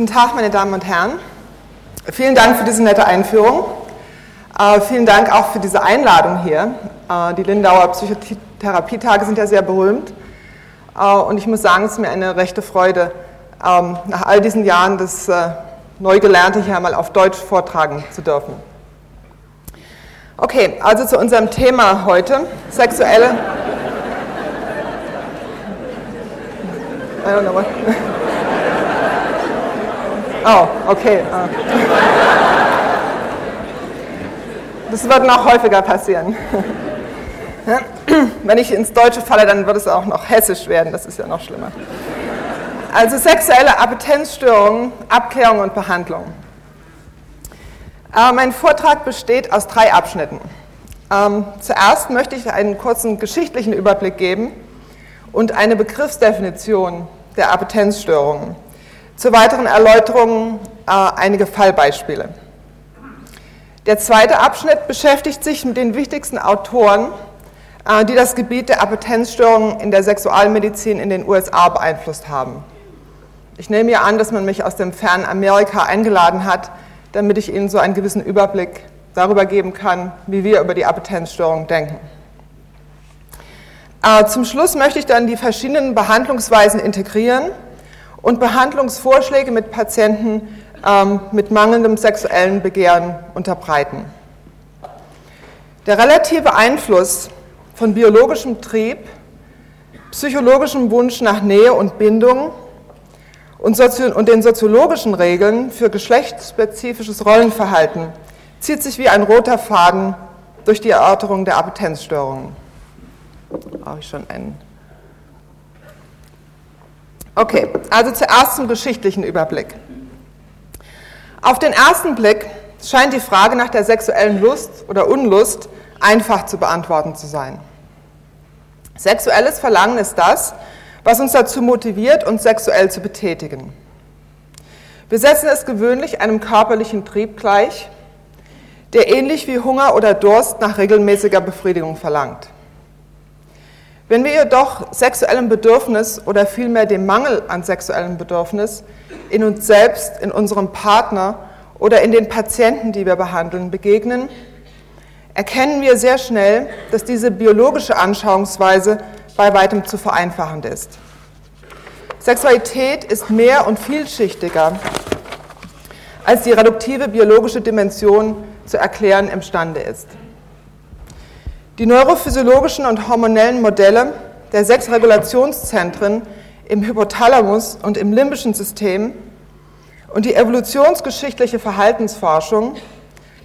Guten Tag, meine Damen und Herren. Vielen Dank für diese nette Einführung. Äh, vielen Dank auch für diese Einladung hier. Äh, die Lindauer Psychotherapietage sind ja sehr berühmt. Äh, und ich muss sagen, es ist mir eine rechte Freude, ähm, nach all diesen Jahren das äh, Neugelernte hier einmal auf Deutsch vortragen zu dürfen. Okay, also zu unserem Thema heute, sexuelle. I don't know what. Oh, okay. Ah. Das wird noch häufiger passieren. Wenn ich ins Deutsche falle, dann wird es auch noch hessisch werden, das ist ja noch schlimmer. Also sexuelle Appetenzstörungen, Abklärung und Behandlung. Äh, mein Vortrag besteht aus drei Abschnitten. Ähm, zuerst möchte ich einen kurzen geschichtlichen Überblick geben und eine Begriffsdefinition der Appetenzstörungen. Zur weiteren Erläuterung äh, einige Fallbeispiele. Der zweite Abschnitt beschäftigt sich mit den wichtigsten Autoren, äh, die das Gebiet der Appetenzstörungen in der Sexualmedizin in den USA beeinflusst haben. Ich nehme ja an, dass man mich aus dem fernen Amerika eingeladen hat, damit ich Ihnen so einen gewissen Überblick darüber geben kann, wie wir über die Appetenzstörung denken. Äh, zum Schluss möchte ich dann die verschiedenen Behandlungsweisen integrieren und Behandlungsvorschläge mit Patienten ähm, mit mangelndem sexuellen Begehren unterbreiten. Der relative Einfluss von biologischem Trieb, psychologischem Wunsch nach Nähe und Bindung und, und den soziologischen Regeln für geschlechtsspezifisches Rollenverhalten zieht sich wie ein roter Faden durch die Erörterung der Appetenzstörungen. Brauche ich schon einen. Okay, also zuerst zum geschichtlichen Überblick. Auf den ersten Blick scheint die Frage nach der sexuellen Lust oder Unlust einfach zu beantworten zu sein. Sexuelles Verlangen ist das, was uns dazu motiviert, uns sexuell zu betätigen. Wir setzen es gewöhnlich einem körperlichen Trieb gleich, der ähnlich wie Hunger oder Durst nach regelmäßiger Befriedigung verlangt. Wenn wir jedoch sexuellem Bedürfnis oder vielmehr dem Mangel an sexuellem Bedürfnis in uns selbst, in unserem Partner oder in den Patienten, die wir behandeln, begegnen, erkennen wir sehr schnell, dass diese biologische Anschauungsweise bei weitem zu vereinfachend ist. Sexualität ist mehr und vielschichtiger, als die reduktive biologische Dimension zu erklären imstande ist. Die neurophysiologischen und hormonellen Modelle der sechs Regulationszentren im Hypothalamus und im limbischen System und die evolutionsgeschichtliche Verhaltensforschung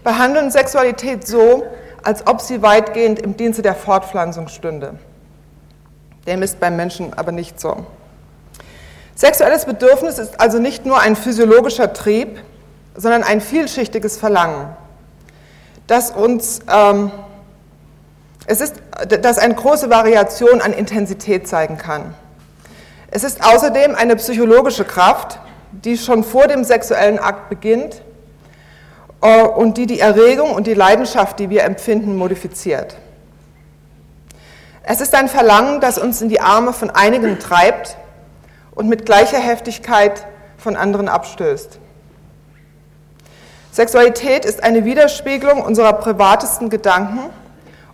behandeln Sexualität so, als ob sie weitgehend im Dienste der Fortpflanzung stünde. Dem ist beim Menschen aber nicht so. Sexuelles Bedürfnis ist also nicht nur ein physiologischer Trieb, sondern ein vielschichtiges Verlangen, das uns, ähm, es ist, das eine große Variation an Intensität zeigen kann. Es ist außerdem eine psychologische Kraft, die schon vor dem sexuellen Akt beginnt äh, und die die Erregung und die Leidenschaft, die wir empfinden, modifiziert. Es ist ein Verlangen, das uns in die Arme von einigen treibt und mit gleicher Heftigkeit von anderen abstößt. Sexualität ist eine Widerspiegelung unserer privatesten Gedanken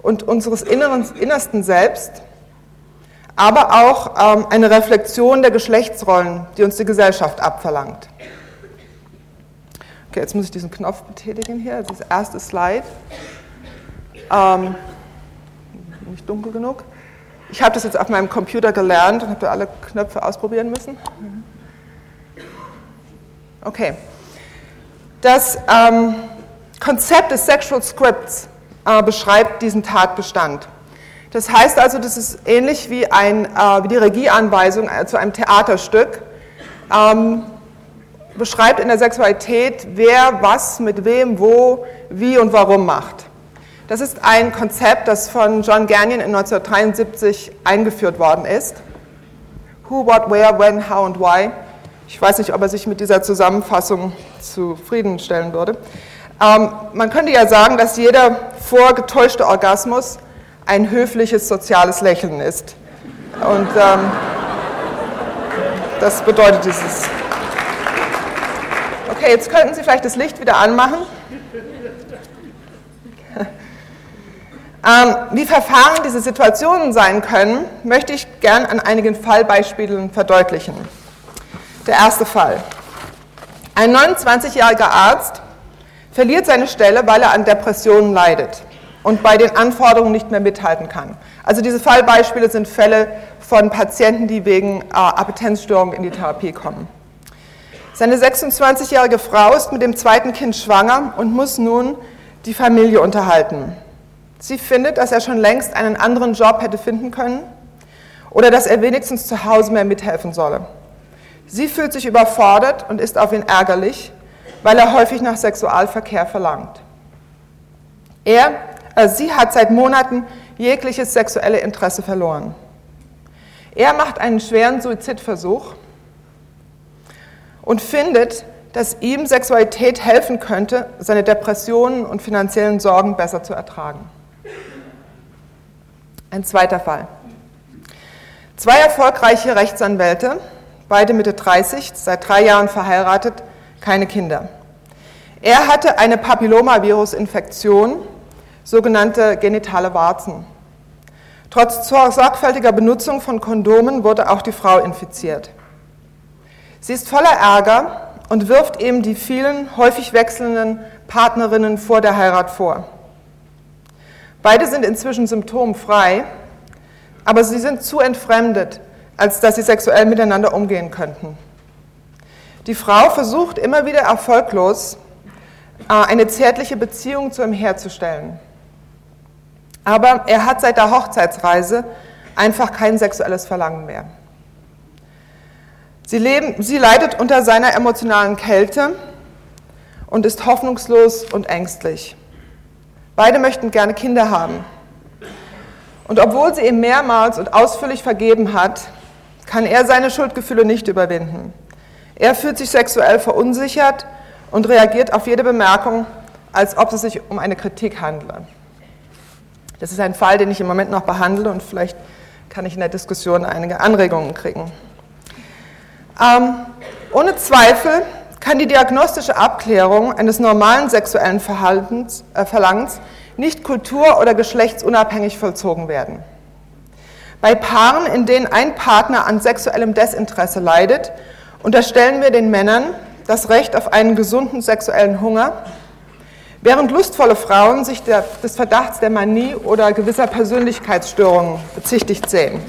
und unseres inneren, innersten Selbst, aber auch ähm, eine Reflexion der Geschlechtsrollen, die uns die Gesellschaft abverlangt. Okay, jetzt muss ich diesen Knopf betätigen hier, das erste Slide. Ähm, nicht dunkel genug. Ich habe das jetzt auf meinem Computer gelernt und habe alle Knöpfe ausprobieren müssen. Okay. Das ähm, Konzept des Sexual Scripts äh, beschreibt diesen Tatbestand. Das heißt also, das ist ähnlich wie, ein, äh, wie die Regieanweisung äh, zu einem Theaterstück. Ähm, beschreibt in der Sexualität, wer was mit wem, wo, wie und warum macht. Das ist ein Konzept, das von John Gagnon in 1973 eingeführt worden ist. Who, what, where, when, how und why. Ich weiß nicht, ob er sich mit dieser Zusammenfassung zufriedenstellen würde. Ähm, man könnte ja sagen, dass jeder vorgetäuschte Orgasmus ein höfliches soziales Lächeln ist. Und ähm, das bedeutet dieses. Okay, jetzt könnten Sie vielleicht das Licht wieder anmachen. Ähm, wie verfahren diese Situationen sein können, möchte ich gern an einigen Fallbeispielen verdeutlichen. Der erste Fall. Ein 29-jähriger Arzt verliert seine Stelle, weil er an Depressionen leidet und bei den Anforderungen nicht mehr mithalten kann. Also diese Fallbeispiele sind Fälle von Patienten, die wegen äh, Appetenzstörungen in die Therapie kommen. Seine 26-jährige Frau ist mit dem zweiten Kind schwanger und muss nun die Familie unterhalten. Sie findet, dass er schon längst einen anderen Job hätte finden können oder dass er wenigstens zu Hause mehr mithelfen solle. Sie fühlt sich überfordert und ist auf ihn ärgerlich, weil er häufig nach Sexualverkehr verlangt. Er, äh, sie hat seit Monaten jegliches sexuelle Interesse verloren. Er macht einen schweren Suizidversuch und findet, dass ihm Sexualität helfen könnte, seine Depressionen und finanziellen Sorgen besser zu ertragen. Ein zweiter Fall. Zwei erfolgreiche Rechtsanwälte, beide Mitte 30, seit drei Jahren verheiratet, keine Kinder. Er hatte eine Papillomavirus-Infektion, sogenannte genitale Warzen. Trotz sorgfältiger Benutzung von Kondomen wurde auch die Frau infiziert. Sie ist voller Ärger und wirft ihm die vielen häufig wechselnden Partnerinnen vor der Heirat vor. Beide sind inzwischen symptomfrei, aber sie sind zu entfremdet, als dass sie sexuell miteinander umgehen könnten. Die Frau versucht immer wieder erfolglos, äh, eine zärtliche Beziehung zu ihm herzustellen. Aber er hat seit der Hochzeitsreise einfach kein sexuelles Verlangen mehr. Sie, leben, sie leidet unter seiner emotionalen Kälte und ist hoffnungslos und ängstlich. Beide möchten gerne Kinder haben. Und obwohl sie ihm mehrmals und ausführlich vergeben hat, kann er seine Schuldgefühle nicht überwinden. Er fühlt sich sexuell verunsichert und reagiert auf jede Bemerkung, als ob es sich um eine Kritik handle. Das ist ein Fall, den ich im Moment noch behandle und vielleicht kann ich in der Diskussion einige Anregungen kriegen. Ähm, ohne Zweifel kann die diagnostische Abklärung eines normalen sexuellen Verhaltens, äh, Verlangens nicht kultur- oder geschlechtsunabhängig vollzogen werden. Bei Paaren, in denen ein Partner an sexuellem Desinteresse leidet, unterstellen wir den Männern das Recht auf einen gesunden sexuellen Hunger, während lustvolle Frauen sich der, des Verdachts der Manie oder gewisser Persönlichkeitsstörungen bezichtigt sehen.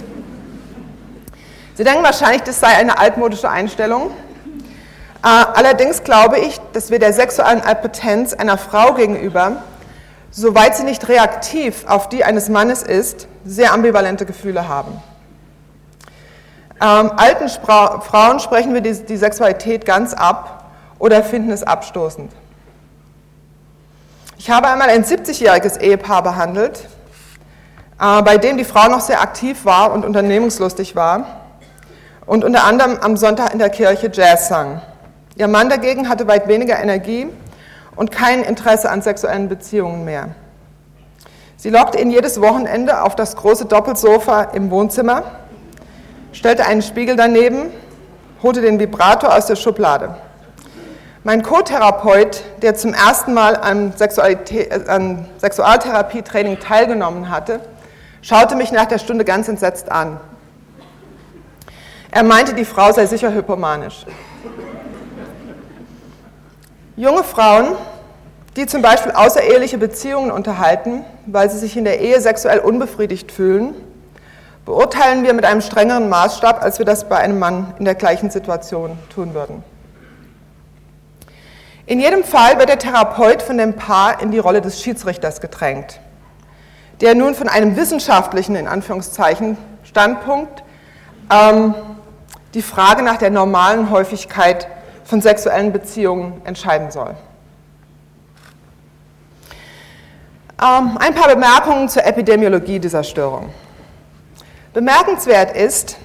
Sie denken wahrscheinlich, das sei eine altmodische Einstellung, äh, allerdings glaube ich, dass wir der sexuellen Impotenz einer Frau gegenüber, soweit sie nicht reaktiv auf die eines Mannes ist, sehr ambivalente Gefühle haben. Ähm, alten Spra Frauen sprechen wir die, die Sexualität ganz ab oder finden es abstoßend. Ich habe einmal ein 70-jähriges Ehepaar behandelt, äh, bei dem die Frau noch sehr aktiv war und unternehmungslustig war und unter anderem am Sonntag in der Kirche Jazz sang. Ihr Mann dagegen hatte weit weniger Energie und kein Interesse an sexuellen Beziehungen mehr. Sie lockte ihn jedes Wochenende auf das große Doppelsofa im Wohnzimmer, stellte einen Spiegel daneben, holte den Vibrator aus der Schublade. Mein Co-Therapeut, der zum ersten Mal am, am Sexualtherapietraining teilgenommen hatte, schaute mich nach der Stunde ganz entsetzt an. Er meinte, die Frau sei sicher hypomanisch. Junge Frauen, die zum Beispiel außereheliche Beziehungen unterhalten, weil sie sich in der Ehe sexuell unbefriedigt fühlen, beurteilen wir mit einem strengeren Maßstab, als wir das bei einem Mann in der gleichen Situation tun würden. In jedem Fall wird der Therapeut von dem Paar in die Rolle des Schiedsrichters gedrängt, der nun von einem wissenschaftlichen, in Anführungszeichen, Standpunkt ähm, die Frage nach der normalen Häufigkeit von sexuellen Beziehungen entscheiden soll. Ähm, ein paar Bemerkungen zur Epidemiologie dieser Störung. Bemerkenswert ist,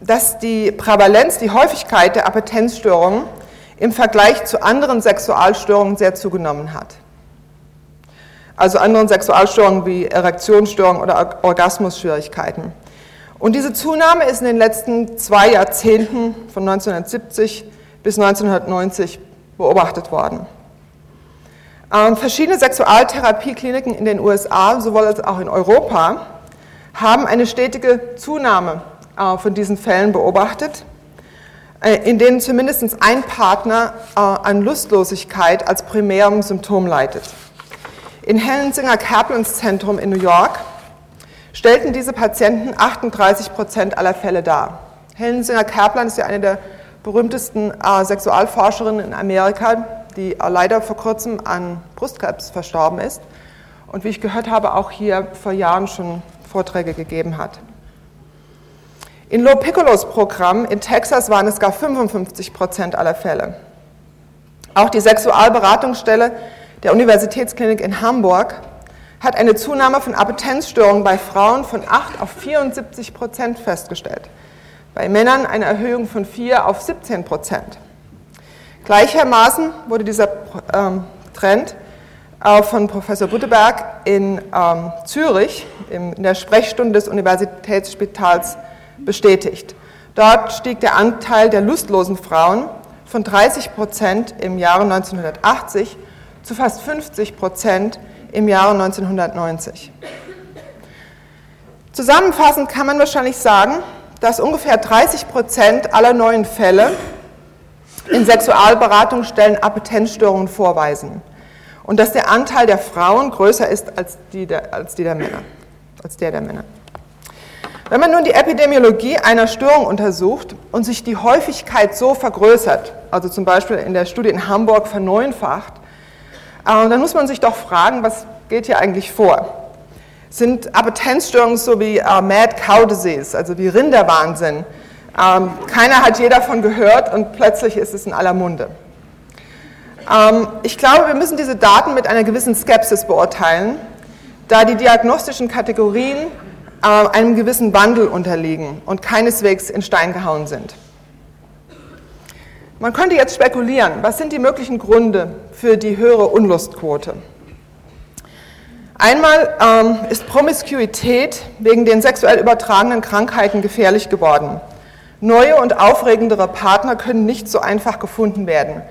dass die Prävalenz, die Häufigkeit der Appetenzstörungen im Vergleich zu anderen Sexualstörungen sehr zugenommen hat. Also anderen Sexualstörungen wie Erektionsstörungen oder Orgasmusschwierigkeiten. Und diese Zunahme ist in den letzten zwei Jahrzehnten von 1970 bis 1990 beobachtet worden. Ähm, verschiedene Sexualtherapiekliniken in den USA, sowohl als auch in Europa, haben eine stetige Zunahme äh, von diesen Fällen beobachtet, äh, in denen zumindest ein Partner äh, an Lustlosigkeit als primärem Symptom leidet. In Hellensinger Kaplan's Zentrum in New York stellten diese Patienten 38 Prozent aller Fälle dar. Hellensinger Kaplan ist ja eine der berühmtesten Sexualforscherinnen in Amerika, die leider vor kurzem an Brustkrebs verstorben ist und wie ich gehört habe, auch hier vor Jahren schon Vorträge gegeben hat. In Lo Piccolos Programm in Texas waren es gar 55 Prozent aller Fälle. Auch die Sexualberatungsstelle der Universitätsklinik in Hamburg hat eine Zunahme von Appetenzstörungen bei Frauen von 8 auf 74 Prozent festgestellt. Bei Männern eine Erhöhung von 4 auf 17 Prozent. Gleichermaßen wurde dieser ähm, Trend von Professor Butteberg in ähm, Zürich in der Sprechstunde des Universitätsspitals bestätigt. Dort stieg der Anteil der lustlosen Frauen von 30 Prozent im Jahre 1980 zu fast 50 Prozent im Jahre 1990. Zusammenfassend kann man wahrscheinlich sagen, dass ungefähr 30 Prozent aller neuen Fälle in Sexualberatungsstellen Appetenzstörungen vorweisen und dass der Anteil der Frauen größer ist als, die der, als, die der Männer, als der der Männer. Wenn man nun die Epidemiologie einer Störung untersucht und sich die Häufigkeit so vergrößert, also zum Beispiel in der Studie in Hamburg verneunfacht, äh, dann muss man sich doch fragen, was geht hier eigentlich vor? Sind Appetenzstörungen so wie äh, Mad Cow Disease, also wie Rinderwahnsinn? Ähm, keiner hat je davon gehört und plötzlich ist es in aller Munde. Ähm, ich glaube, wir müssen diese Daten mit einer gewissen Skepsis beurteilen, da die diagnostischen Kategorien äh, einem gewissen Wandel unterliegen und keineswegs in Stein gehauen sind. Man könnte jetzt spekulieren, was sind die möglichen Gründe für die höhere Unlustquote? Einmal ähm, ist Promiskuität wegen den sexuell übertragenen Krankheiten gefährlich geworden. Neue und aufregendere Partner können nicht so einfach gefunden werden.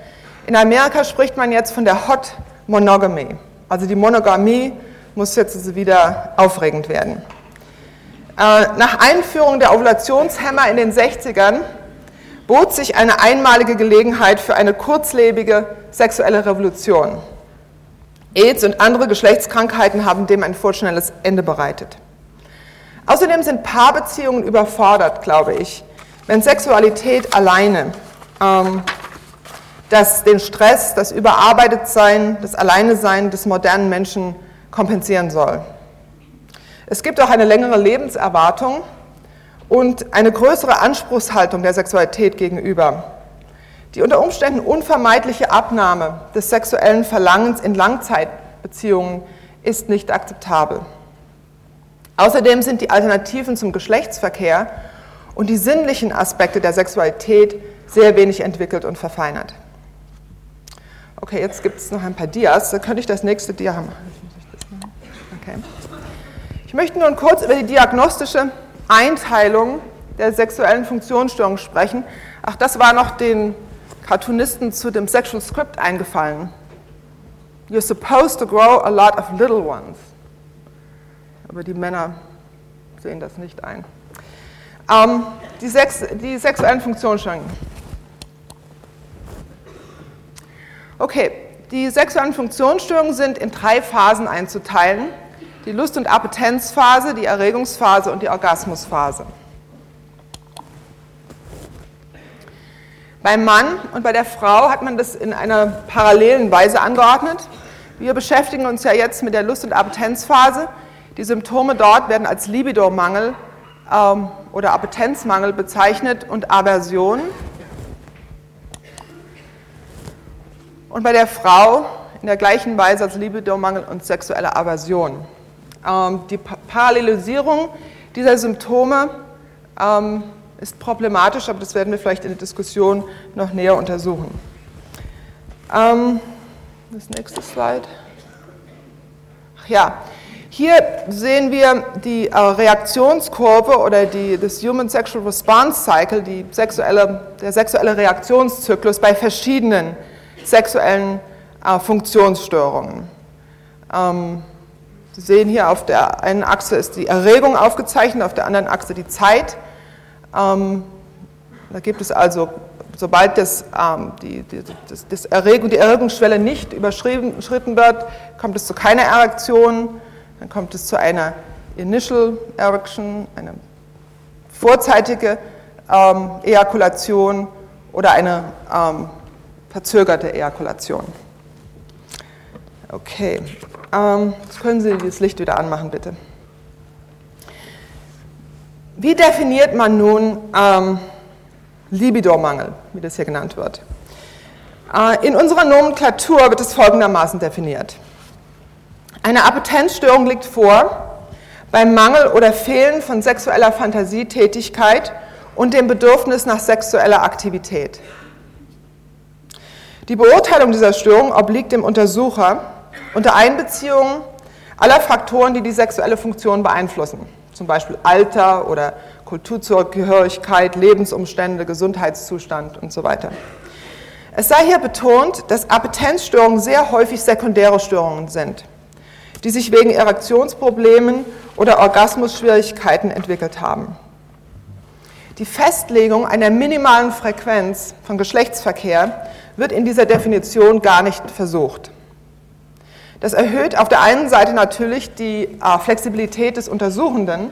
In Amerika spricht man jetzt von der Hot Monogamy. Also die Monogamie muss jetzt wieder aufregend werden. Äh, nach Einführung der Ovulationshemmer in den 60ern bot sich eine einmalige Gelegenheit für eine kurzlebige sexuelle Revolution. AIDS und andere Geschlechtskrankheiten haben dem ein vorschnelles Ende bereitet. Außerdem sind Paarbeziehungen überfordert, glaube ich, wenn Sexualität alleine ähm, das, den Stress, das Überarbeitetsein, das Alleinesein des modernen Menschen kompensieren soll. Es gibt auch eine längere Lebenserwartung und eine größere Anspruchshaltung der Sexualität gegenüber. Die unter Umständen unvermeidliche Abnahme des sexuellen Verlangens in Langzeitbeziehungen ist nicht akzeptabel. Außerdem sind die Alternativen zum Geschlechtsverkehr und die sinnlichen Aspekte der Sexualität sehr wenig entwickelt und verfeinert. Okay, jetzt gibt es noch ein paar Dias. Da könnte ich das nächste Dia machen. Okay. Ich möchte nun kurz über die diagnostische Einteilung der sexuellen Funktionsstörung sprechen. Ach, das war noch den Cartoonisten zu dem Sexual Script eingefallen. You're supposed to grow a lot of little ones. Aber die Männer sehen das nicht ein. Ähm, die, Sex, die sexuellen Funktionsstörungen. Okay, die sexuellen Funktionsstörungen sind in drei Phasen einzuteilen die Lust- und Appetenzphase, die Erregungsphase und die Orgasmusphase. Beim Mann und bei der Frau hat man das in einer parallelen Weise angeordnet. Wir beschäftigen uns ja jetzt mit der Lust- und Appetenzphase. Die Symptome dort werden als Libidomangel ähm, oder Appetenzmangel bezeichnet und Aversion. Und bei der Frau in der gleichen Weise als Libidomangel und sexuelle Aversion. Ähm, die Parallelisierung dieser Symptome ähm, ist problematisch, aber das werden wir vielleicht in der Diskussion noch näher untersuchen. Ähm, das nächste Slide. Ach ja, Hier sehen wir die äh, Reaktionskurve oder die, das Human Sexual Response Cycle, die sexuelle, der sexuelle Reaktionszyklus bei verschiedenen sexuellen äh, Funktionsstörungen. Ähm, Sie sehen hier auf der einen Achse ist die Erregung aufgezeichnet, auf der anderen Achse die Zeit. Ähm, da gibt es also, sobald das, ähm, die, die, das, das Erregung, die Erregungsschwelle nicht überschritten wird, kommt es zu keiner Erektion, dann kommt es zu einer Initial Erection, eine vorzeitige ähm, Ejakulation oder eine ähm, verzögerte Ejakulation. Okay, ähm, können Sie das Licht wieder anmachen, bitte. Wie definiert man nun ähm, Libidomangel, wie das hier genannt wird? Äh, in unserer Nomenklatur wird es folgendermaßen definiert. Eine Appetenzstörung liegt vor beim Mangel oder Fehlen von sexueller Fantasietätigkeit und dem Bedürfnis nach sexueller Aktivität. Die Beurteilung dieser Störung obliegt dem Untersucher unter Einbeziehung aller Faktoren, die die sexuelle Funktion beeinflussen, zum Beispiel Alter oder Kulturzugehörigkeit, Lebensumstände, Gesundheitszustand und so weiter. Es sei hier betont, dass Appetenzstörungen sehr häufig sekundäre Störungen sind, die sich wegen Erektionsproblemen oder Orgasmusschwierigkeiten entwickelt haben. Die Festlegung einer minimalen Frequenz von Geschlechtsverkehr wird in dieser Definition gar nicht versucht. Das erhöht auf der einen Seite natürlich die äh, Flexibilität des Untersuchenden,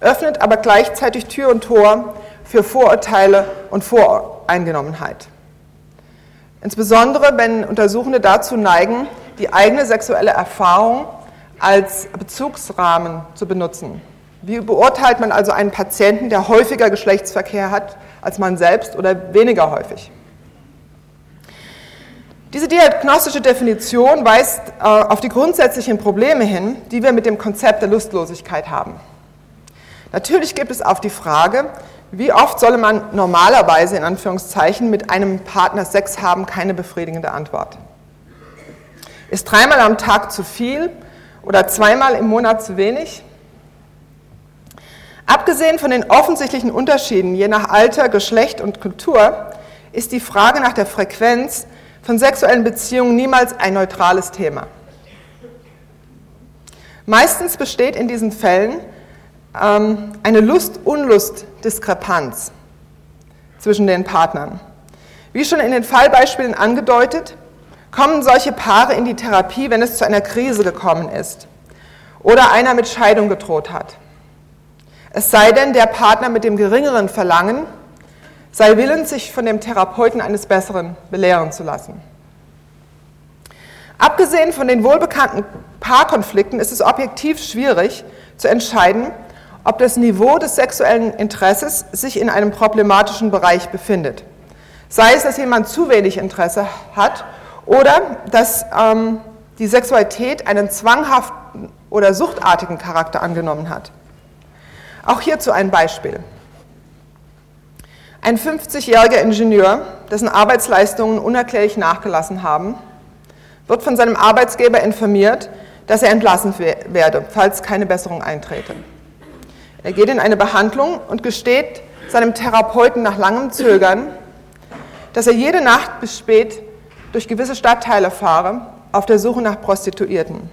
öffnet aber gleichzeitig Tür und Tor für Vorurteile und Voreingenommenheit. Insbesondere wenn Untersuchende dazu neigen, die eigene sexuelle Erfahrung als Bezugsrahmen zu benutzen. Wie beurteilt man also einen Patienten, der häufiger Geschlechtsverkehr hat als man selbst oder weniger häufig? Diese diagnostische Definition weist äh, auf die grundsätzlichen Probleme hin, die wir mit dem Konzept der Lustlosigkeit haben. Natürlich gibt es auch die Frage, wie oft solle man normalerweise in Anführungszeichen mit einem Partner Sex haben, keine befriedigende Antwort. Ist dreimal am Tag zu viel oder zweimal im Monat zu wenig? Abgesehen von den offensichtlichen Unterschieden je nach Alter, Geschlecht und Kultur ist die Frage nach der Frequenz von sexuellen Beziehungen niemals ein neutrales Thema. Meistens besteht in diesen Fällen ähm, eine Lust-Unlust-Diskrepanz zwischen den Partnern. Wie schon in den Fallbeispielen angedeutet, kommen solche Paare in die Therapie, wenn es zu einer Krise gekommen ist oder einer mit Scheidung gedroht hat. Es sei denn, der Partner mit dem geringeren Verlangen sei willens, sich von dem Therapeuten eines Besseren belehren zu lassen. Abgesehen von den wohlbekannten Paarkonflikten ist es objektiv schwierig zu entscheiden, ob das Niveau des sexuellen Interesses sich in einem problematischen Bereich befindet. Sei es, dass jemand zu wenig Interesse hat oder dass ähm, die Sexualität einen zwanghaften oder suchtartigen Charakter angenommen hat. Auch hierzu ein Beispiel. Ein 50-jähriger Ingenieur, dessen Arbeitsleistungen unerklärlich nachgelassen haben, wird von seinem Arbeitsgeber informiert, dass er entlassen werde, falls keine Besserung eintrete. Er geht in eine Behandlung und gesteht seinem Therapeuten nach langem Zögern, dass er jede Nacht bis spät durch gewisse Stadtteile fahre, auf der Suche nach Prostituierten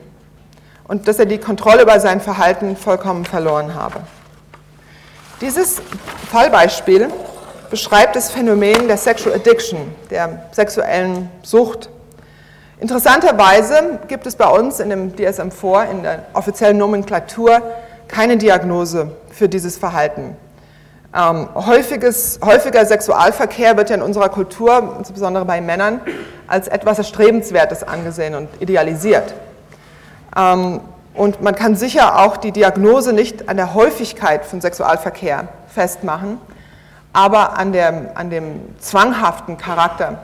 und dass er die Kontrolle über sein Verhalten vollkommen verloren habe. Dieses Fallbeispiel beschreibt das Phänomen der Sexual Addiction, der sexuellen Sucht. Interessanterweise gibt es bei uns in dem DSM-4, in der offiziellen Nomenklatur, keine Diagnose für dieses Verhalten. Ähm, häufiges, häufiger Sexualverkehr wird ja in unserer Kultur, insbesondere bei Männern, als etwas Erstrebenswertes angesehen und idealisiert. Ähm, und man kann sicher auch die Diagnose nicht an der Häufigkeit von Sexualverkehr festmachen, aber an, der, an dem zwanghaften Charakter,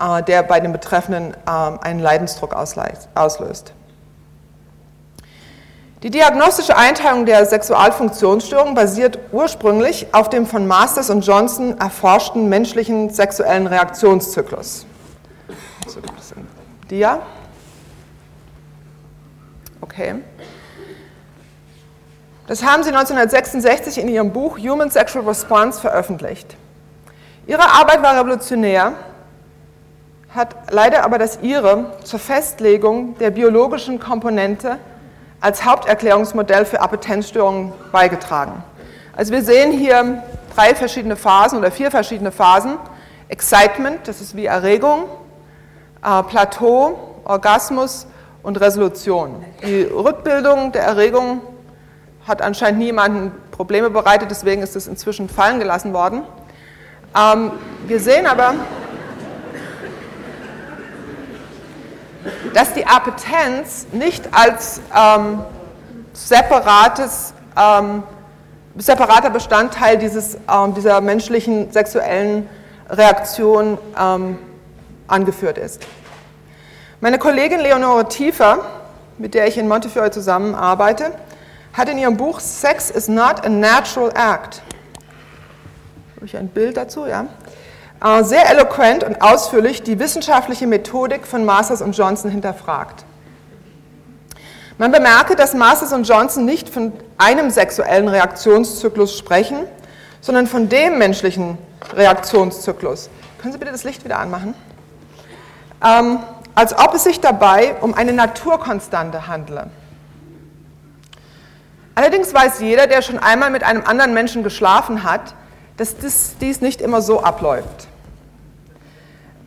äh, der bei den Betreffenden äh, einen Leidensdruck auslöst. Die diagnostische Einteilung der Sexualfunktionsstörung basiert ursprünglich auf dem von Masters und Johnson erforschten menschlichen sexuellen Reaktionszyklus. Dia. Okay. Das haben sie 1966 in ihrem Buch Human Sexual Response veröffentlicht. Ihre Arbeit war revolutionär, hat leider aber das ihre zur Festlegung der biologischen Komponente als Haupterklärungsmodell für Appetenzstörungen beigetragen. Also wir sehen hier drei verschiedene Phasen oder vier verschiedene Phasen. Excitement, das ist wie Erregung, äh, Plateau, Orgasmus und Resolution. Die Rückbildung der Erregung hat anscheinend niemanden Probleme bereitet, deswegen ist es inzwischen fallen gelassen worden. Ähm, wir sehen aber, dass die Appetenz nicht als ähm, separates, ähm, separater Bestandteil dieses, ähm, dieser menschlichen sexuellen Reaktion ähm, angeführt ist. Meine Kollegin Leonore Tiefer, mit der ich in Montefiore zusammenarbeite, hat in ihrem Buch Sex is not a natural act. Habe ich ein Bild dazu, ja? Äh, sehr eloquent und ausführlich die wissenschaftliche Methodik von Masters und Johnson hinterfragt. Man bemerke, dass Masters und Johnson nicht von einem sexuellen Reaktionszyklus sprechen, sondern von dem menschlichen Reaktionszyklus. Können Sie bitte das Licht wieder anmachen? Ähm, als ob es sich dabei um eine Naturkonstante handle. Allerdings weiß jeder, der schon einmal mit einem anderen Menschen geschlafen hat, dass dies, dies nicht immer so abläuft.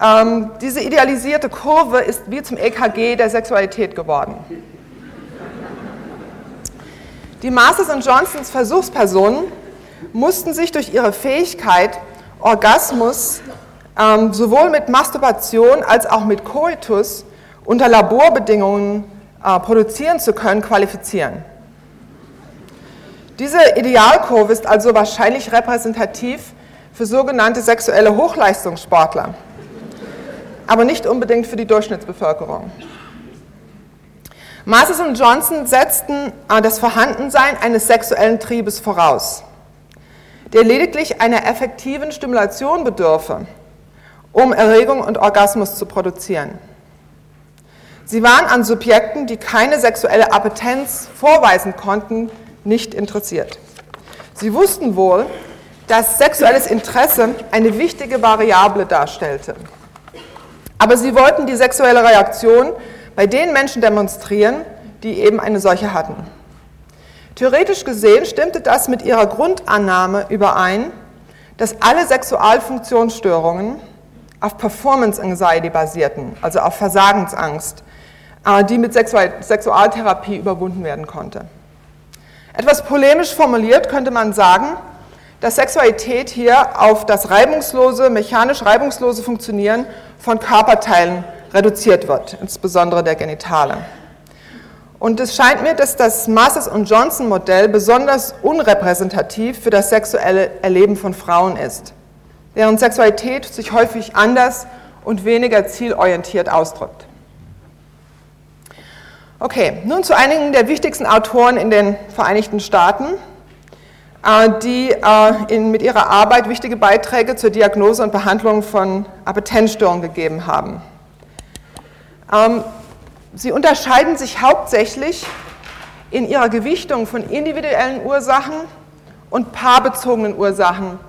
Ähm, diese idealisierte Kurve ist wie zum EKG der Sexualität geworden. Die Masters und Johnsons Versuchspersonen mussten sich durch ihre Fähigkeit, Orgasmus ähm, sowohl mit Masturbation als auch mit Coitus unter Laborbedingungen äh, produzieren zu können, qualifizieren. Diese Idealkurve ist also wahrscheinlich repräsentativ für sogenannte sexuelle Hochleistungssportler, aber nicht unbedingt für die Durchschnittsbevölkerung. Masters und Johnson setzten äh, das Vorhandensein eines sexuellen Triebes voraus, der lediglich einer effektiven Stimulation bedürfe um Erregung und Orgasmus zu produzieren. Sie waren an Subjekten, die keine sexuelle Appetenz vorweisen konnten, nicht interessiert. Sie wussten wohl, dass sexuelles Interesse eine wichtige Variable darstellte. Aber sie wollten die sexuelle Reaktion bei den Menschen demonstrieren, die eben eine solche hatten. Theoretisch gesehen stimmte das mit ihrer Grundannahme überein, dass alle Sexualfunktionsstörungen auf Performance Anxiety basierten, also auf Versagensangst, äh, die mit Sexualtherapie überwunden werden konnte. Etwas polemisch formuliert könnte man sagen, dass Sexualität hier auf das reibungslose, mechanisch reibungslose Funktionieren von Körperteilen reduziert wird, insbesondere der Genitale. Und es scheint mir, dass das Masters und Johnson Modell besonders unrepräsentativ für das sexuelle Erleben von Frauen ist deren Sexualität sich häufig anders und weniger zielorientiert ausdrückt. Okay, nun zu einigen der wichtigsten Autoren in den Vereinigten Staaten, äh, die äh, mit ihrer Arbeit wichtige Beiträge zur Diagnose und Behandlung von Appetenzstörungen gegeben haben. Ähm, sie unterscheiden sich hauptsächlich in ihrer Gewichtung von individuellen Ursachen und paarbezogenen Ursachen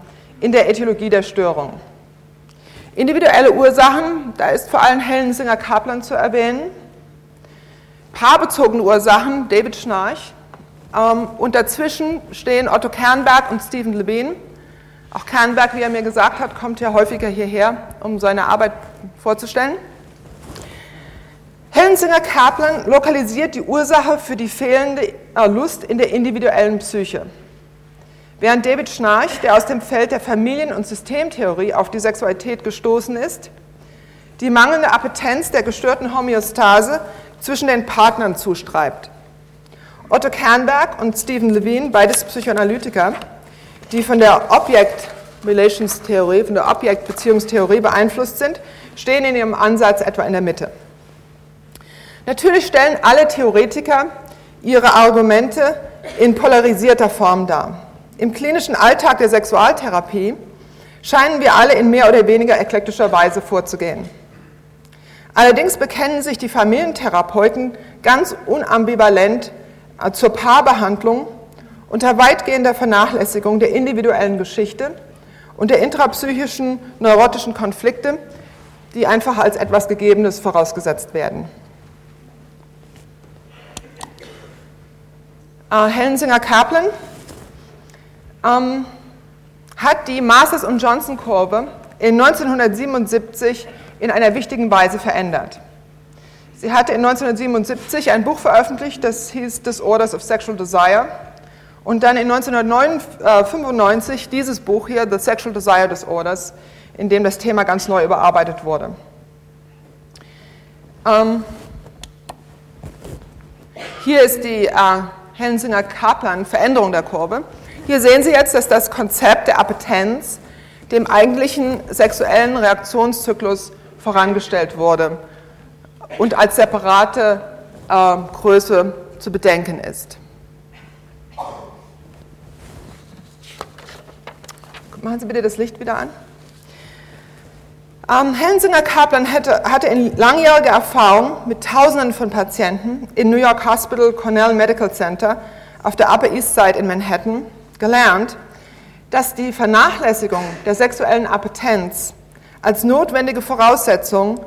in der Etiologie der Störung. Individuelle Ursachen, da ist vor allem Helen Singer Kaplan zu erwähnen. Paarbezogene Ursachen, David Schnarch. Ähm, und dazwischen stehen Otto Kernberg und Stephen Levine. Auch Kernberg, wie er mir gesagt hat, kommt ja häufiger hierher, um seine Arbeit vorzustellen. Helen Singer Kaplan lokalisiert die Ursache für die fehlende Lust in der individuellen Psyche. Während David Schnarch, der aus dem Feld der Familien- und Systemtheorie auf die Sexualität gestoßen ist, die mangelnde Appetenz der gestörten Homöostase zwischen den Partnern zustreibt. Otto Kernberg und Stephen Levine, beides Psychoanalytiker, die von der Object-Relations-Theorie, von der Objektbeziehungstheorie beeinflusst sind, stehen in ihrem Ansatz etwa in der Mitte. Natürlich stellen alle Theoretiker ihre Argumente in polarisierter Form dar. Im klinischen Alltag der Sexualtherapie scheinen wir alle in mehr oder weniger eklektischer Weise vorzugehen. Allerdings bekennen sich die Familientherapeuten ganz unambivalent äh, zur Paarbehandlung unter weitgehender Vernachlässigung der individuellen Geschichte und der intrapsychischen neurotischen Konflikte, die einfach als etwas Gegebenes vorausgesetzt werden. Äh, Hellensinger Kaplan ähm, hat die Masters- und Johnson-Kurve in 1977 in einer wichtigen Weise verändert. Sie hatte in 1977 ein Buch veröffentlicht, das hieß Disorders of Sexual Desire. Und dann in 1995 dieses Buch hier, The Sexual Desire Disorders, in dem das Thema ganz neu überarbeitet wurde. Ähm, hier ist die äh, Hellensinger-Kaplan-Veränderung der Kurve. Hier sehen Sie jetzt, dass das Konzept der Appetenz dem eigentlichen sexuellen Reaktionszyklus vorangestellt wurde und als separate äh, Größe zu bedenken ist. Machen Sie bitte das Licht wieder an. Ähm, Hellensinger Kaplan hatte, hatte in langjähriger Erfahrung mit Tausenden von Patienten in New York Hospital Cornell Medical Center auf der Upper East Side in Manhattan gelernt, dass die Vernachlässigung der sexuellen Appetenz als notwendige Voraussetzung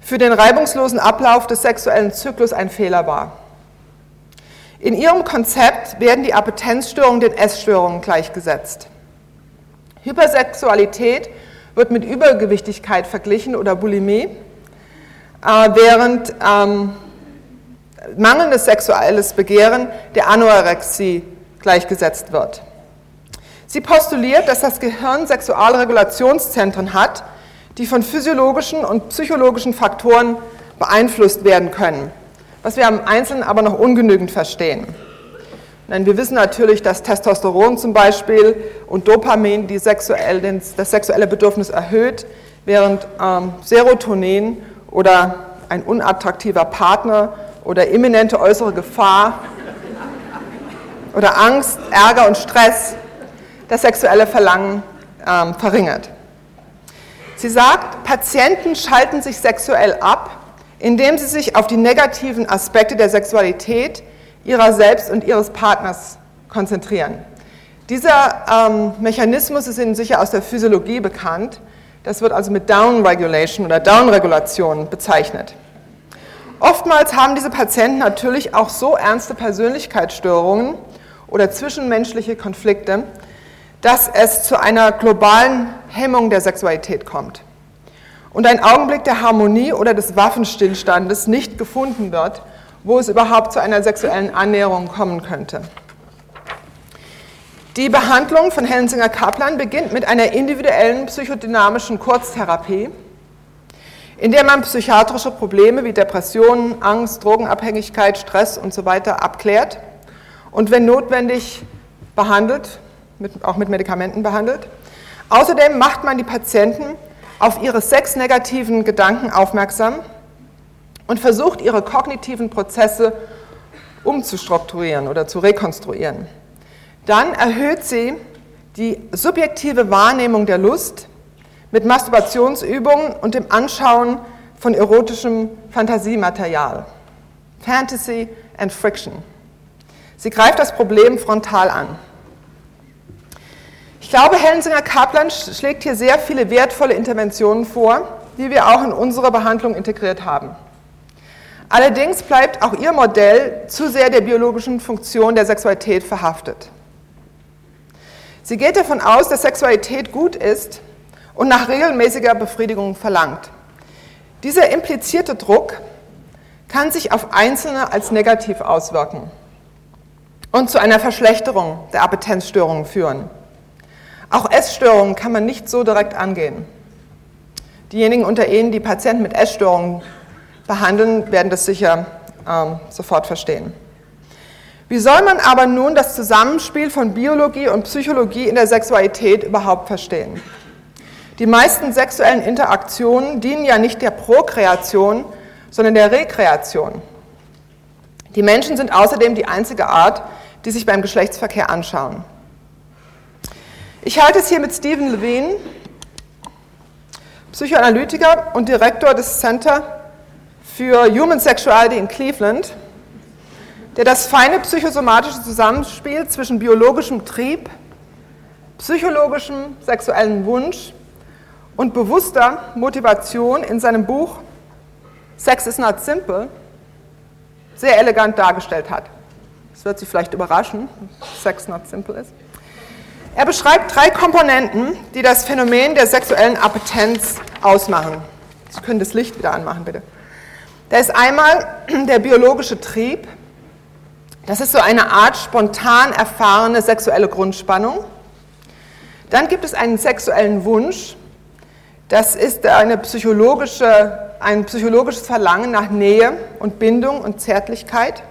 für den reibungslosen Ablauf des sexuellen Zyklus ein Fehler war. In ihrem Konzept werden die Appetenzstörungen den Essstörungen gleichgesetzt. Hypersexualität wird mit Übergewichtigkeit verglichen oder Bulimie, äh, während ähm, mangelndes sexuelles Begehren der Anorexie gleichgesetzt wird. Sie postuliert, dass das Gehirn Sexualregulationszentren hat, die von physiologischen und psychologischen Faktoren beeinflusst werden können, was wir am Einzelnen aber noch ungenügend verstehen. Denn wir wissen natürlich, dass Testosteron zum Beispiel und Dopamin die sexuell, das sexuelle Bedürfnis erhöht, während ähm, Serotonin oder ein unattraktiver Partner oder imminente äußere Gefahr oder Angst, Ärger und Stress das sexuelle Verlangen ähm, verringert. Sie sagt, Patienten schalten sich sexuell ab, indem sie sich auf die negativen Aspekte der Sexualität ihrer selbst und ihres Partners konzentrieren. Dieser ähm, Mechanismus ist Ihnen sicher aus der Physiologie bekannt. Das wird also mit Downregulation oder Downregulation bezeichnet. Oftmals haben diese Patienten natürlich auch so ernste Persönlichkeitsstörungen oder zwischenmenschliche Konflikte, dass es zu einer globalen Hemmung der Sexualität kommt und ein Augenblick der Harmonie oder des Waffenstillstandes nicht gefunden wird, wo es überhaupt zu einer sexuellen Annäherung kommen könnte. Die Behandlung von Hellensinger Kaplan beginnt mit einer individuellen psychodynamischen Kurztherapie, in der man psychiatrische Probleme wie Depressionen, Angst, Drogenabhängigkeit, Stress usw. So abklärt und wenn notwendig behandelt mit, auch mit Medikamenten behandelt. Außerdem macht man die Patienten auf ihre sechs negativen Gedanken aufmerksam und versucht, ihre kognitiven Prozesse umzustrukturieren oder zu rekonstruieren. Dann erhöht sie die subjektive Wahrnehmung der Lust mit Masturbationsübungen und dem Anschauen von erotischem Fantasiematerial. Fantasy and Friction. Sie greift das Problem frontal an. Ich glaube, Hellensinger Kaplan schlägt hier sehr viele wertvolle Interventionen vor, die wir auch in unsere Behandlung integriert haben. Allerdings bleibt auch ihr Modell zu sehr der biologischen Funktion der Sexualität verhaftet. Sie geht davon aus, dass Sexualität gut ist und nach regelmäßiger Befriedigung verlangt. Dieser implizierte Druck kann sich auf Einzelne als negativ auswirken und zu einer Verschlechterung der Appetenzstörungen führen. Auch Essstörungen kann man nicht so direkt angehen. Diejenigen unter Ihnen, die Patienten mit Essstörungen behandeln, werden das sicher ähm, sofort verstehen. Wie soll man aber nun das Zusammenspiel von Biologie und Psychologie in der Sexualität überhaupt verstehen? Die meisten sexuellen Interaktionen dienen ja nicht der Prokreation, sondern der Rekreation. Die Menschen sind außerdem die einzige Art, die sich beim Geschlechtsverkehr anschauen. Ich halte es hier mit Stephen Levine, Psychoanalytiker und Direktor des Center für Human Sexuality in Cleveland, der das feine psychosomatische Zusammenspiel zwischen biologischem Trieb, psychologischem sexuellen Wunsch und bewusster Motivation in seinem Buch Sex is not simple sehr elegant dargestellt hat. Das wird Sie vielleicht überraschen, Sex not simple ist. Er beschreibt drei Komponenten, die das Phänomen der sexuellen Appetenz ausmachen. Sie können das Licht wieder anmachen, bitte. Da ist einmal der biologische Trieb. Das ist so eine Art spontan erfahrene sexuelle Grundspannung. Dann gibt es einen sexuellen Wunsch. Das ist psychologische, ein psychologisches Verlangen nach Nähe und Bindung und Zärtlichkeit.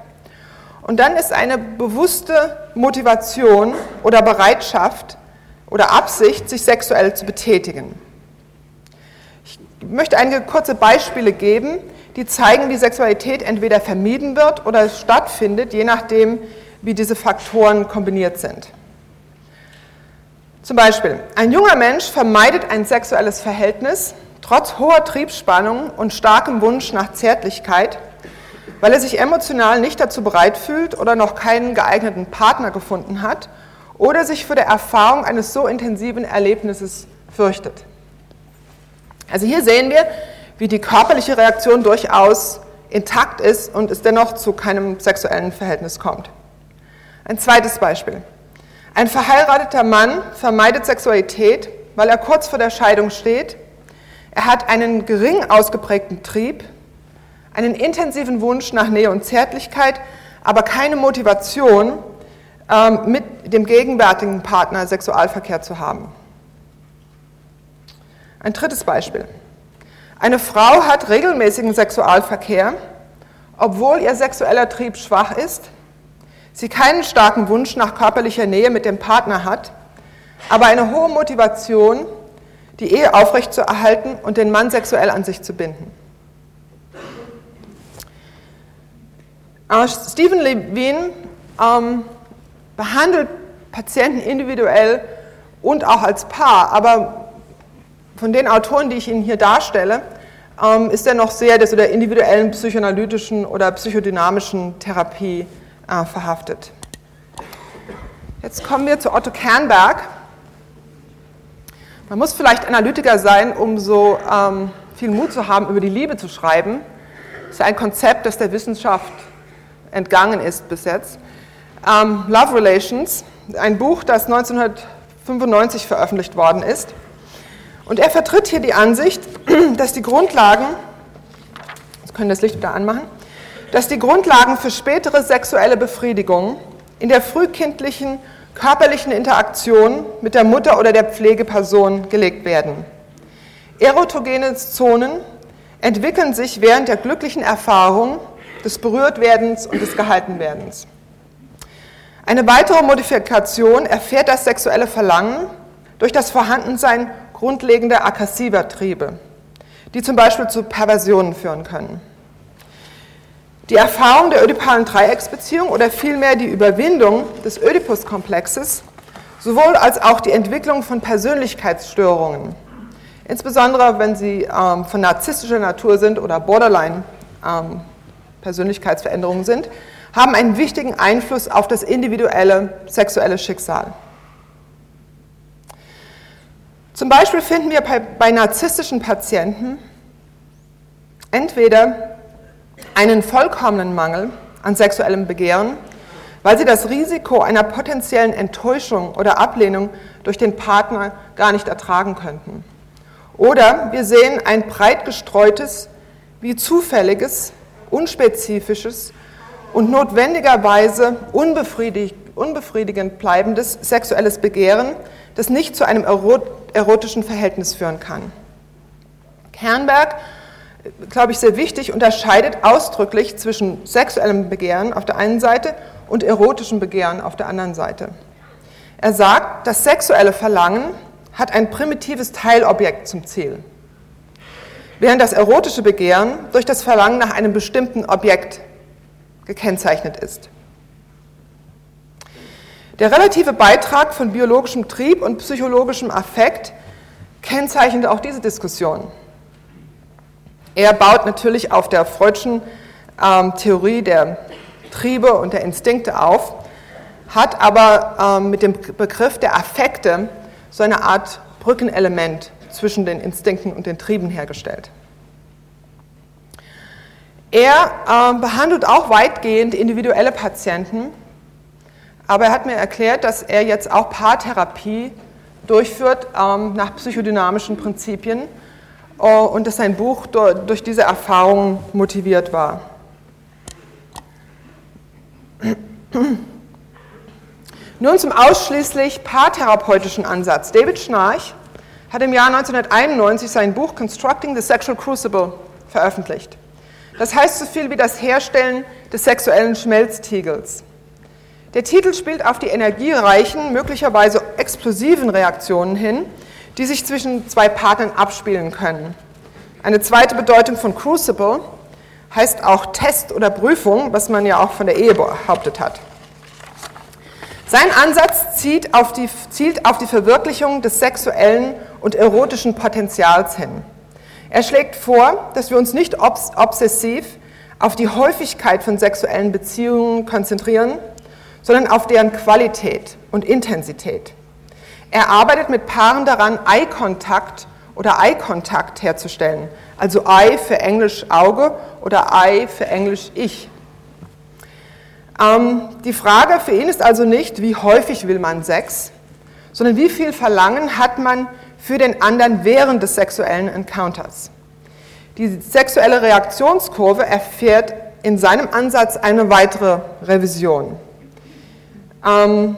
Und dann ist eine bewusste Motivation oder Bereitschaft oder Absicht, sich sexuell zu betätigen. Ich möchte einige kurze Beispiele geben, die zeigen, wie Sexualität entweder vermieden wird oder stattfindet, je nachdem, wie diese Faktoren kombiniert sind. Zum Beispiel, ein junger Mensch vermeidet ein sexuelles Verhältnis trotz hoher Triebspannung und starkem Wunsch nach Zärtlichkeit, weil er sich emotional nicht dazu bereit fühlt oder noch keinen geeigneten Partner gefunden hat oder sich vor der Erfahrung eines so intensiven Erlebnisses fürchtet. Also hier sehen wir, wie die körperliche Reaktion durchaus intakt ist und es dennoch zu keinem sexuellen Verhältnis kommt. Ein zweites Beispiel. Ein verheirateter Mann vermeidet Sexualität, weil er kurz vor der Scheidung steht. Er hat einen gering ausgeprägten Trieb, einen intensiven Wunsch nach Nähe und Zärtlichkeit, aber keine Motivation, ähm, mit dem gegenwärtigen Partner Sexualverkehr zu haben. Ein drittes Beispiel. Eine Frau hat regelmäßigen Sexualverkehr, obwohl ihr sexueller Trieb schwach ist, sie keinen starken Wunsch nach körperlicher Nähe mit dem Partner hat, aber eine hohe Motivation, die Ehe aufrechtzuerhalten und den Mann sexuell an sich zu binden. Stephen Levine ähm, behandelt Patienten individuell und auch als Paar, aber von den Autoren, die ich Ihnen hier darstelle, ähm, ist er noch sehr der, so der individuellen psychoanalytischen oder psychodynamischen Therapie äh, verhaftet. Jetzt kommen wir zu Otto Kernberg. Man muss vielleicht Analytiker sein, um so ähm, viel Mut zu haben, über die Liebe zu schreiben. Das ist ein Konzept, das der Wissenschaft entgangen ist bis jetzt. Ähm, Love Relations, ein Buch, das 1995 veröffentlicht worden ist. Und er vertritt hier die Ansicht, dass die Grundlagen, jetzt können das Licht wieder anmachen, dass die Grundlagen für spätere sexuelle Befriedigung in der frühkindlichen körperlichen Interaktion mit der Mutter oder der Pflegeperson gelegt werden. Erotogene Zonen entwickeln sich während der glücklichen Erfahrung des Berührtwerdens und des Gehaltenwerdens. Eine weitere Modifikation erfährt das sexuelle Verlangen durch das Vorhandensein grundlegender aggressiver Triebe, die zum Beispiel zu Perversionen führen können. Die Erfahrung der ödipalen Dreiecksbeziehung oder vielmehr die Überwindung des Ödipus-Komplexes, sowohl als auch die Entwicklung von Persönlichkeitsstörungen, insbesondere wenn sie ähm, von narzisstischer Natur sind oder Borderline ähm, Persönlichkeitsveränderungen sind, haben einen wichtigen Einfluss auf das individuelle sexuelle Schicksal. Zum Beispiel finden wir bei, bei narzisstischen Patienten entweder einen vollkommenen Mangel an sexuellem Begehren, weil sie das Risiko einer potenziellen Enttäuschung oder Ablehnung durch den Partner gar nicht ertragen könnten. Oder wir sehen ein breit gestreutes, wie zufälliges unspezifisches und notwendigerweise unbefriedigend bleibendes sexuelles Begehren, das nicht zu einem erotischen Verhältnis führen kann. Kernberg, glaube ich, sehr wichtig, unterscheidet ausdrücklich zwischen sexuellem Begehren auf der einen Seite und erotischem Begehren auf der anderen Seite. Er sagt, das sexuelle Verlangen hat ein primitives Teilobjekt zum Ziel während das erotische Begehren durch das Verlangen nach einem bestimmten Objekt gekennzeichnet ist. Der relative Beitrag von biologischem Trieb und psychologischem Affekt kennzeichnet auch diese Diskussion. Er baut natürlich auf der Freudschen ähm, Theorie der Triebe und der Instinkte auf, hat aber ähm, mit dem Begriff der Affekte so eine Art Brückenelement zwischen den Instinkten und den Trieben hergestellt. Er äh, behandelt auch weitgehend individuelle Patienten, aber er hat mir erklärt, dass er jetzt auch Paartherapie durchführt ähm, nach psychodynamischen Prinzipien äh, und dass sein Buch durch, durch diese Erfahrungen motiviert war. Nun zum ausschließlich paartherapeutischen Ansatz. David Schnarch hat im Jahr 1991 sein Buch Constructing the Sexual Crucible veröffentlicht. Das heißt so viel wie das Herstellen des sexuellen Schmelztiegels. Der Titel spielt auf die energiereichen, möglicherweise explosiven Reaktionen hin, die sich zwischen zwei Partnern abspielen können. Eine zweite Bedeutung von Crucible heißt auch Test oder Prüfung, was man ja auch von der Ehe behauptet hat. Sein Ansatz zielt auf die, zielt auf die Verwirklichung des sexuellen und erotischen Potenzials hin. Er schlägt vor, dass wir uns nicht obs obsessiv auf die Häufigkeit von sexuellen Beziehungen konzentrieren, sondern auf deren Qualität und Intensität. Er arbeitet mit Paaren daran, Eye-Kontakt oder Eye-Kontakt herzustellen, also Eye für Englisch Auge oder Eye für Englisch Ich. Ähm, die Frage für ihn ist also nicht, wie häufig will man Sex, sondern wie viel Verlangen hat man für den anderen während des sexuellen Encounters. Die sexuelle Reaktionskurve erfährt in seinem Ansatz eine weitere Revision. Ähm,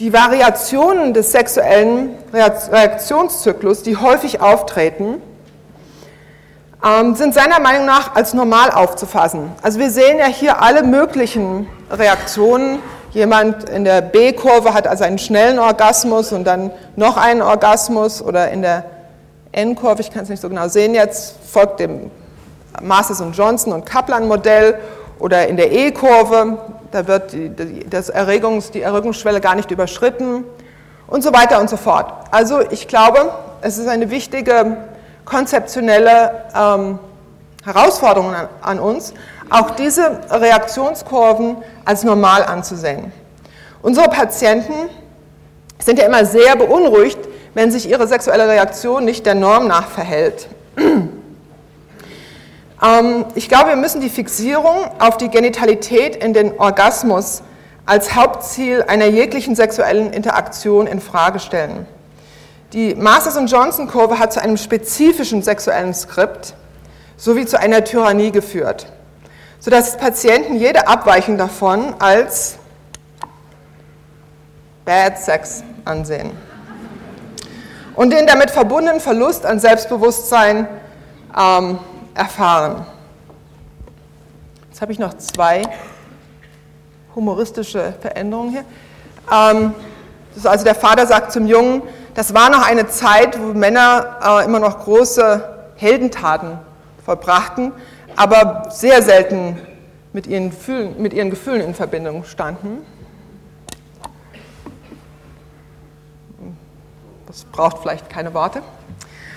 die Variationen des sexuellen Reaktionszyklus, die häufig auftreten, sind seiner Meinung nach als normal aufzufassen. Also wir sehen ja hier alle möglichen Reaktionen Jemand in der B-Kurve hat also einen schnellen Orgasmus und dann noch einen Orgasmus oder in der N-Kurve, ich kann es nicht so genau sehen jetzt, folgt dem Masters und Johnson und Kaplan-Modell oder in der E-Kurve, da wird die, das Erregungs, die Erregungsschwelle gar nicht überschritten und so weiter und so fort. Also ich glaube, es ist eine wichtige konzeptionelle ähm, Herausforderung an, an uns, auch diese Reaktionskurven als normal anzusehen. Unsere Patienten sind ja immer sehr beunruhigt, wenn sich ihre sexuelle Reaktion nicht der Norm nach verhält. Ähm, ich glaube, wir müssen die Fixierung auf die Genitalität in den Orgasmus als Hauptziel einer jeglichen sexuellen Interaktion in Frage stellen. Die Masters- und Johnson-Kurve hat zu einem spezifischen sexuellen Skript sowie zu einer Tyrannie geführt sodass Patienten jede Abweichung davon als Bad Sex ansehen und den damit verbundenen Verlust an Selbstbewusstsein ähm, erfahren. Jetzt habe ich noch zwei humoristische Veränderungen hier. Ähm, also der Vater sagt zum Jungen, das war noch eine Zeit, wo Männer äh, immer noch große Heldentaten vollbrachten, aber sehr selten mit ihren, Gefühlen, mit ihren Gefühlen in Verbindung standen. Das braucht vielleicht keine Worte.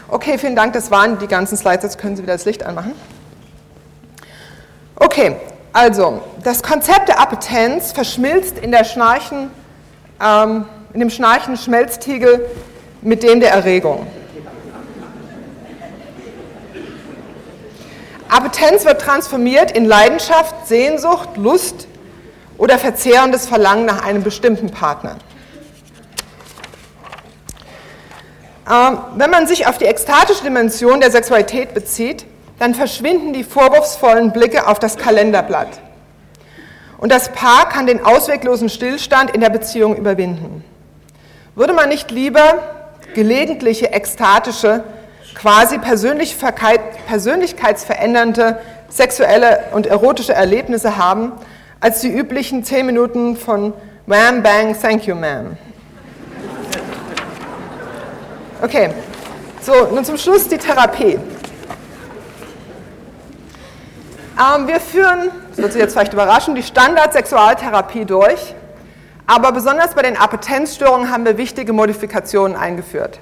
Okay, vielen Dank, das waren die ganzen Slides. Jetzt können Sie wieder das Licht anmachen. Okay, also das Konzept der Appetenz verschmilzt in, der Schnarchen, ähm, in dem Schnarchen-Schmelztiegel mit dem der Erregung. Appetenz wird transformiert in Leidenschaft, Sehnsucht, Lust oder verzehrendes Verlangen nach einem bestimmten Partner. Ähm, wenn man sich auf die ekstatische Dimension der Sexualität bezieht, dann verschwinden die vorwurfsvollen Blicke auf das Kalenderblatt. Und das Paar kann den ausweglosen Stillstand in der Beziehung überwinden. Würde man nicht lieber gelegentliche ekstatische quasi persönlichkeitsverändernde sexuelle und erotische Erlebnisse haben, als die üblichen zehn Minuten von Wham, Bang, Thank you, Ma'am. Okay, so, nun zum Schluss die Therapie. Ähm, wir führen, das wird Sie jetzt vielleicht überraschen, die Standard-Sexualtherapie durch, aber besonders bei den Appetenzstörungen haben wir wichtige Modifikationen eingeführt.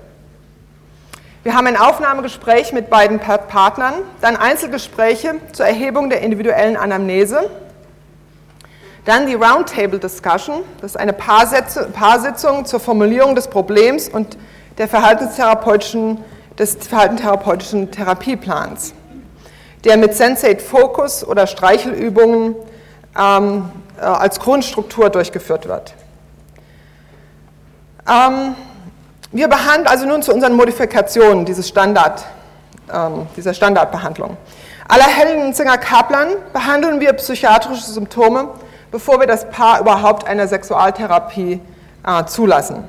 Wir haben ein Aufnahmegespräch mit beiden Partnern, dann Einzelgespräche zur Erhebung der individuellen Anamnese, dann die Roundtable Discussion, das ist eine Paarsitzung zur Formulierung des Problems und der verhaltenstherapeutischen, des verhaltenstherapeutischen Therapieplans, der mit Sensate Focus oder Streichelübungen ähm, äh, als Grundstruktur durchgeführt wird. Ähm, wir behandeln also nun zu unseren Modifikationen dieses Standard, ähm, dieser Standardbehandlung. Aller Hellenzinger Kaplan behandeln wir psychiatrische Symptome, bevor wir das Paar überhaupt einer Sexualtherapie äh, zulassen.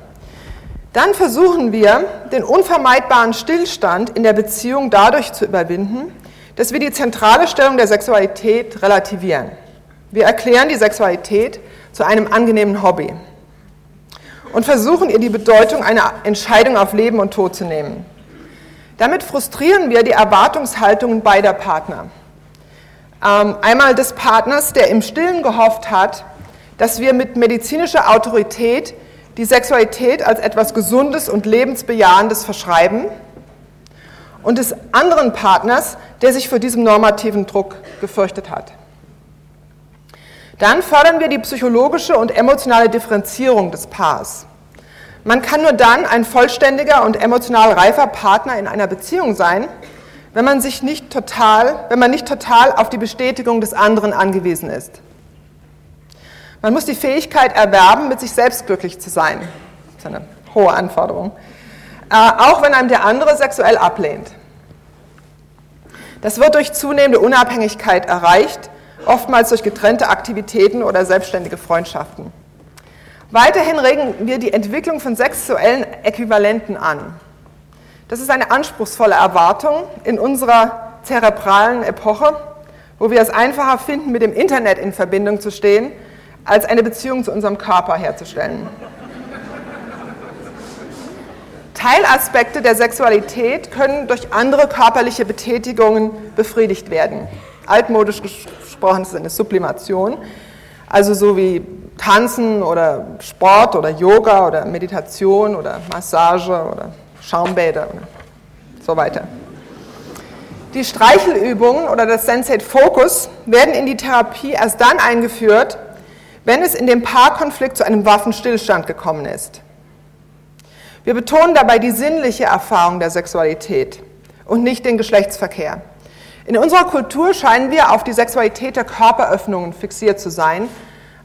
Dann versuchen wir, den unvermeidbaren Stillstand in der Beziehung dadurch zu überwinden, dass wir die zentrale Stellung der Sexualität relativieren. Wir erklären die Sexualität zu einem angenehmen Hobby und versuchen ihr die Bedeutung einer Entscheidung auf Leben und Tod zu nehmen. Damit frustrieren wir die Erwartungshaltungen beider Partner. Ähm, einmal des Partners, der im Stillen gehofft hat, dass wir mit medizinischer Autorität die Sexualität als etwas Gesundes und Lebensbejahendes verschreiben und des anderen Partners, der sich vor diesem normativen Druck gefürchtet hat. Dann fördern wir die psychologische und emotionale Differenzierung des Paars. Man kann nur dann ein vollständiger und emotional reifer Partner in einer Beziehung sein, wenn man sich nicht total, wenn man nicht total auf die Bestätigung des anderen angewiesen ist. Man muss die Fähigkeit erwerben, mit sich selbst glücklich zu sein. Das ist eine hohe Anforderung. Äh, auch wenn einem der andere sexuell ablehnt. Das wird durch zunehmende Unabhängigkeit erreicht oftmals durch getrennte Aktivitäten oder selbstständige Freundschaften. Weiterhin regen wir die Entwicklung von sexuellen Äquivalenten an. Das ist eine anspruchsvolle Erwartung in unserer zerebralen Epoche, wo wir es einfacher finden, mit dem Internet in Verbindung zu stehen, als eine Beziehung zu unserem Körper herzustellen. Teilaspekte der Sexualität können durch andere körperliche Betätigungen befriedigt werden. Altmodisch gesprochen ist es eine Sublimation, also so wie Tanzen oder Sport oder Yoga oder Meditation oder Massage oder Schaumbäder und so weiter. Die Streichelübungen oder das Sensate Focus werden in die Therapie erst dann eingeführt, wenn es in dem Paarkonflikt zu einem Waffenstillstand gekommen ist. Wir betonen dabei die sinnliche Erfahrung der Sexualität und nicht den Geschlechtsverkehr. In unserer Kultur scheinen wir auf die Sexualität der Körperöffnungen fixiert zu sein,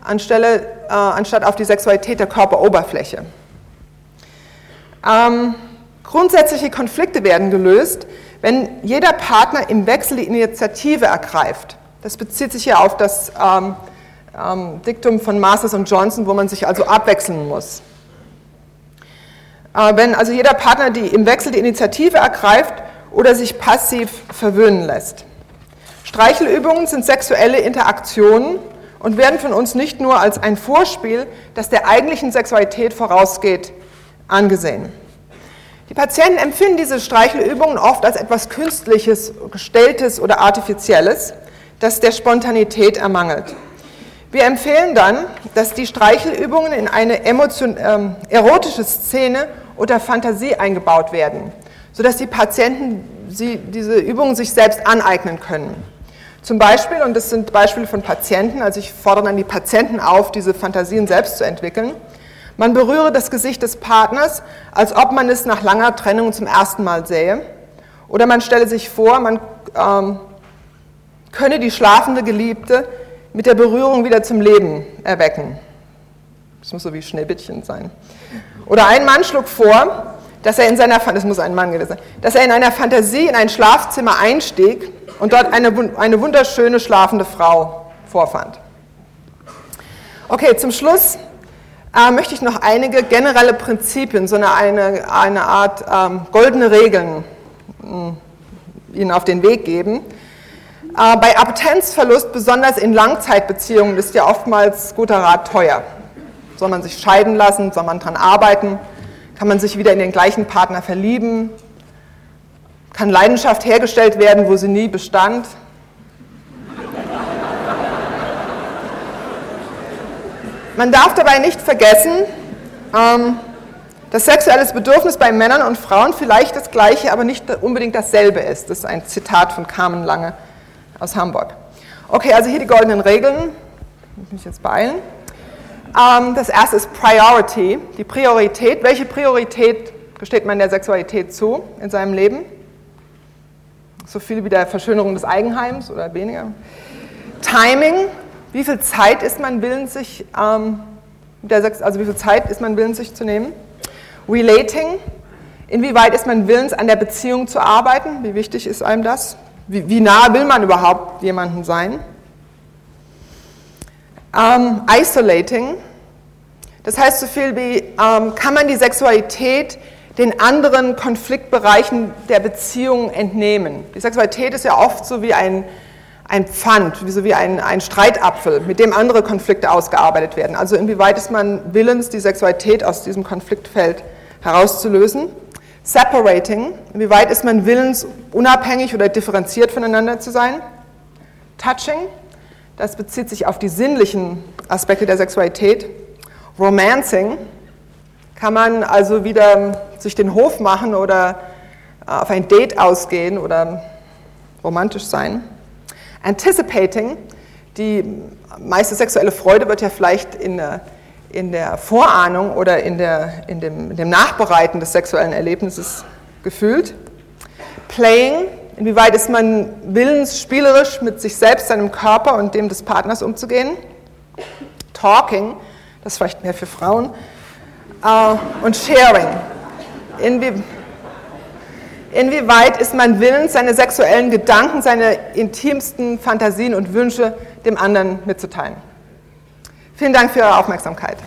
anstelle, äh, anstatt auf die Sexualität der Körperoberfläche. Ähm, grundsätzliche Konflikte werden gelöst, wenn jeder Partner im Wechsel die Initiative ergreift. Das bezieht sich ja auf das ähm, ähm, Diktum von Masters und Johnson, wo man sich also abwechseln muss. Äh, wenn also jeder Partner die, im Wechsel die Initiative ergreift, oder sich passiv verwöhnen lässt. Streichelübungen sind sexuelle Interaktionen und werden von uns nicht nur als ein Vorspiel, das der eigentlichen Sexualität vorausgeht, angesehen. Die Patienten empfinden diese Streichelübungen oft als etwas Künstliches, Gestelltes oder Artifizielles, das der Spontanität ermangelt. Wir empfehlen dann, dass die Streichelübungen in eine emotion, ähm, erotische Szene oder Fantasie eingebaut werden sodass die Patienten sie, diese Übungen sich selbst aneignen können. Zum Beispiel, und das sind Beispiele von Patienten, also ich fordere dann die Patienten auf, diese Fantasien selbst zu entwickeln. Man berühre das Gesicht des Partners, als ob man es nach langer Trennung zum ersten Mal sähe. Oder man stelle sich vor, man ähm, könne die schlafende Geliebte mit der Berührung wieder zum Leben erwecken. Das muss so wie Schneebittchen sein. Oder ein Mann schlug vor, dass er in seiner, das muss ein Mann gewesen sein, dass er in einer Fantasie in ein Schlafzimmer einstieg und dort eine, eine wunderschöne schlafende Frau vorfand. Okay, zum Schluss äh, möchte ich noch einige generelle Prinzipien, so eine, eine, eine Art ähm, goldene Regeln äh, Ihnen auf den Weg geben. Äh, bei Appetenzverlust, besonders in Langzeitbeziehungen, ist ja oftmals guter Rat teuer. Soll man sich scheiden lassen, soll man daran arbeiten? Kann man sich wieder in den gleichen Partner verlieben? Kann Leidenschaft hergestellt werden, wo sie nie bestand? Man darf dabei nicht vergessen, ähm, dass sexuelles Bedürfnis bei Männern und Frauen vielleicht das gleiche, aber nicht unbedingt dasselbe ist. Das ist ein Zitat von Carmen Lange aus Hamburg. Okay, also hier die goldenen Regeln. Ich muss mich jetzt beeilen. Ähm, das erste ist Priority, die Priorität. Welche Priorität gesteht man der Sexualität zu in seinem Leben? So viel wie der Verschönerung des Eigenheims oder weniger. Timing, wie viel Zeit ist man willens, sich, ähm, der Sex, also wie viel Zeit ist man willens, sich zu nehmen? Relating, inwieweit ist man willens, an der Beziehung zu arbeiten? Wie wichtig ist einem das? Wie, wie nah will man überhaupt jemanden sein? Um, isolating, das heißt so viel wie, um, kann man die Sexualität den anderen Konfliktbereichen der Beziehung entnehmen? Die Sexualität ist ja oft so wie ein, ein Pfand, wie so wie ein, ein Streitapfel, mit dem andere Konflikte ausgearbeitet werden. Also inwieweit ist man willens, die Sexualität aus diesem Konfliktfeld herauszulösen? Separating, inwieweit ist man willens, unabhängig oder differenziert voneinander zu sein? Touching, das bezieht sich auf die sinnlichen Aspekte der Sexualität. Romancing, kann man also wieder sich den Hof machen oder äh, auf ein Date ausgehen oder romantisch sein. Anticipating, die meiste sexuelle Freude wird ja vielleicht in in der Vorahnung oder in, der, in, dem, in dem Nachbereiten des sexuellen Erlebnisses gefühlt. Playing, inwieweit ist man willens, spielerisch mit sich selbst, seinem Körper und dem des Partners umzugehen. Talking, das ist vielleicht mehr für Frauen. Uh, und Sharing, Inwie, inwieweit ist man willens, seine sexuellen Gedanken, seine intimsten Fantasien und Wünsche dem anderen mitzuteilen. Vielen Dank für Ihre Aufmerksamkeit.